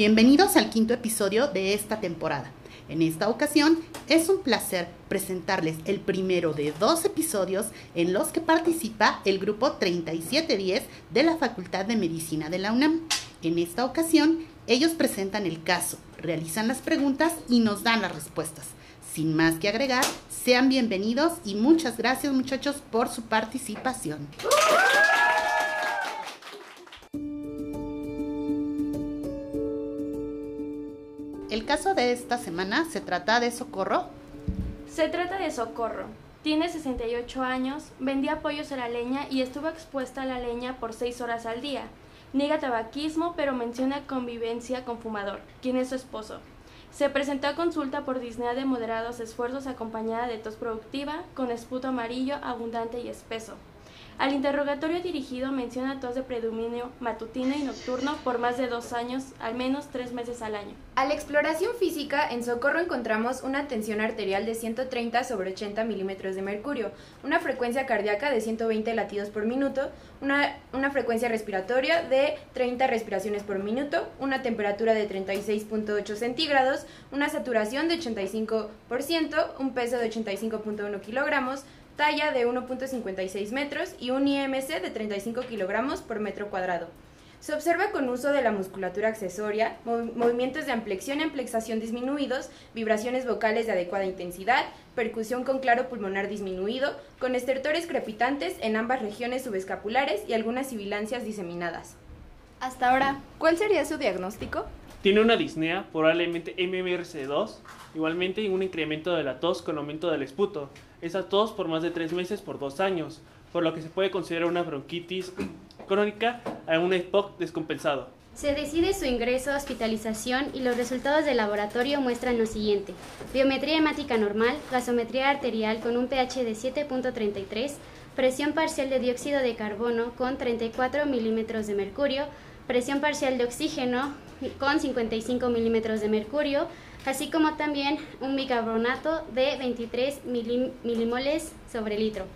Bienvenidos al quinto episodio de esta temporada. En esta ocasión es un placer presentarles el primero de dos episodios en los que participa el grupo 3710 de la Facultad de Medicina de la UNAM. En esta ocasión ellos presentan el caso, realizan las preguntas y nos dan las respuestas. Sin más que agregar, sean bienvenidos y muchas gracias muchachos por su participación. El caso de esta semana se trata de Socorro. Se trata de Socorro. Tiene 68 años, vendía pollos a la leña y estuvo expuesta a la leña por 6 horas al día. Niega tabaquismo, pero menciona convivencia con fumador, quien es su esposo. Se presentó a consulta por disnea de moderados esfuerzos acompañada de tos productiva, con esputo amarillo, abundante y espeso. Al interrogatorio dirigido menciona tos de predominio matutino y nocturno por más de dos años, al menos tres meses al año. A la exploración física, en Socorro encontramos una tensión arterial de 130 sobre 80 milímetros de mercurio, una frecuencia cardíaca de 120 latidos por minuto, una, una frecuencia respiratoria de 30 respiraciones por minuto, una temperatura de 36.8 centígrados, una saturación de 85%, un peso de 85.1 kilogramos, talla de 1.56 metros y un IMC de 35 kilogramos por metro cuadrado. Se observa con uso de la musculatura accesoria, movimientos de amplexión y amplexación disminuidos, vibraciones vocales de adecuada intensidad, percusión con claro pulmonar disminuido, con estertores crepitantes en ambas regiones subescapulares y algunas sibilancias diseminadas. Hasta ahora, ¿cuál sería su diagnóstico? Tiene una disnea, probablemente MMRC2, igualmente un incremento de la tos con aumento del esputo. Esa tos por más de tres meses por dos años, por lo que se puede considerar una bronquitis crónica a un EPOC descompensado. Se decide su ingreso, hospitalización y los resultados del laboratorio muestran lo siguiente. Biometría hemática normal, gasometría arterial con un pH de 7.33, presión parcial de dióxido de carbono con 34 milímetros de mercurio, presión parcial de oxígeno con 55 milímetros de mercurio, así como también un bicarbonato de 23 milimoles sobre litro.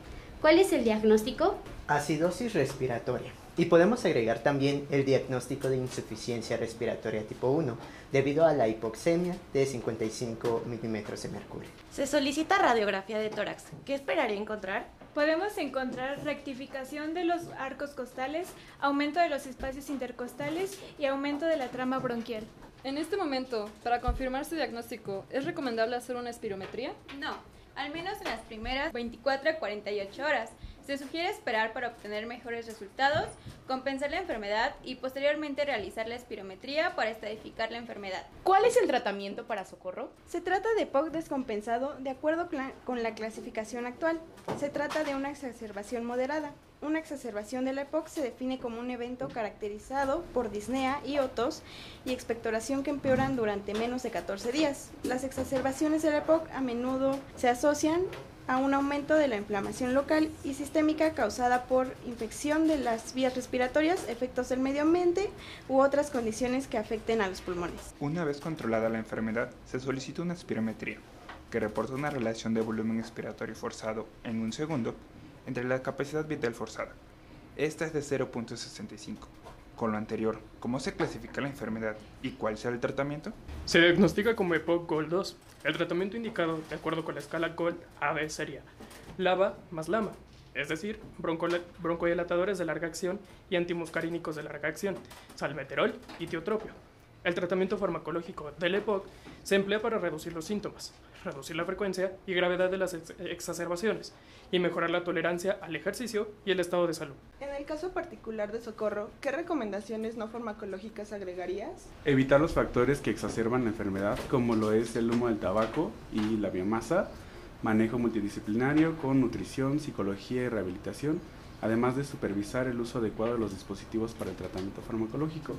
¿Cuál es el diagnóstico? Acidosis respiratoria. Y podemos agregar también el diagnóstico de insuficiencia respiratoria tipo 1, debido a la hipoxemia de 55 milímetros de mercurio. Se solicita radiografía de tórax. ¿Qué esperaría encontrar? Podemos encontrar rectificación de los arcos costales, aumento de los espacios intercostales y aumento de la trama bronquial. En este momento, para confirmar su diagnóstico, ¿es recomendable hacer una espirometría? No, al menos en las primeras 24 a 48 horas. Se sugiere esperar para obtener mejores resultados, compensar la enfermedad y posteriormente realizar la espirometría para estadificar la enfermedad. ¿Cuál es el tratamiento para socorro? Se trata de POC descompensado de acuerdo con la clasificación actual. Se trata de una exacerbación moderada. Una exacerbación de la EPOC se define como un evento caracterizado por disnea y otos y expectoración que empeoran durante menos de 14 días. Las exacerbaciones de la EPOC a menudo se asocian a un aumento de la inflamación local y sistémica causada por infección de las vías respiratorias, efectos del medio ambiente u otras condiciones que afecten a los pulmones. Una vez controlada la enfermedad, se solicita una espirometría, que reporta una relación de volumen expiratorio forzado en un segundo entre la capacidad vital forzada. Esta es de 0.65. Con lo anterior, ¿cómo se clasifica la enfermedad y cuál será el tratamiento? Se diagnostica como EPOC GOL 2. El tratamiento indicado, de acuerdo con la escala GOL AB, sería LAVA más LAMA, es decir, broncodilatadores de larga acción y antimuscarínicos de larga acción, salmeterol y tiotropio. El tratamiento farmacológico del EPOC se emplea para reducir los síntomas, reducir la frecuencia y gravedad de las exacerbaciones y mejorar la tolerancia al ejercicio y el estado de salud. En el caso particular de Socorro, ¿qué recomendaciones no farmacológicas agregarías? Evitar los factores que exacerban la enfermedad, como lo es el humo del tabaco y la biomasa, manejo multidisciplinario con nutrición, psicología y rehabilitación además de supervisar el uso adecuado de los dispositivos para el tratamiento farmacológico.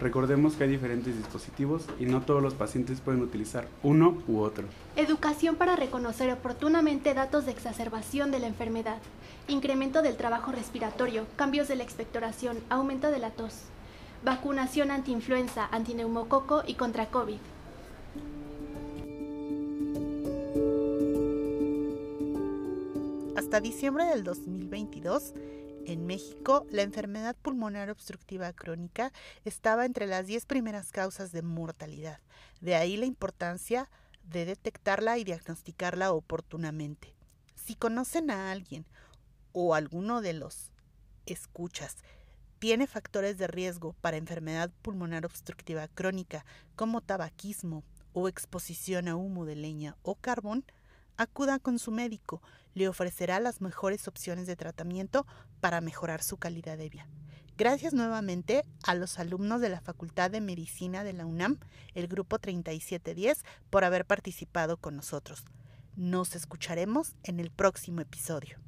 Recordemos que hay diferentes dispositivos y no todos los pacientes pueden utilizar uno u otro. Educación para reconocer oportunamente datos de exacerbación de la enfermedad, incremento del trabajo respiratorio, cambios de la expectoración, aumento de la tos, vacunación antiinfluenza, antineumococo y contra COVID. Hasta diciembre del 2022, En México, la enfermedad pulmonar obstructiva crónica estaba entre las 10 primeras causas de mortalidad. De ahí la importancia de detectarla y diagnosticarla oportunamente. Si conocen a alguien o alguno de los escuchas tiene factores de riesgo para enfermedad pulmonar obstructiva crónica como tabaquismo o exposición a humo de leña o carbón, acuda con su médico, le ofrecerá las mejores opciones de tratamiento para mejorar su calidad de vida. Gracias nuevamente a los alumnos de la Facultad de Medicina de la UNAM, el grupo 3710, por haber participado con nosotros. Nos escucharemos en el próximo episodio.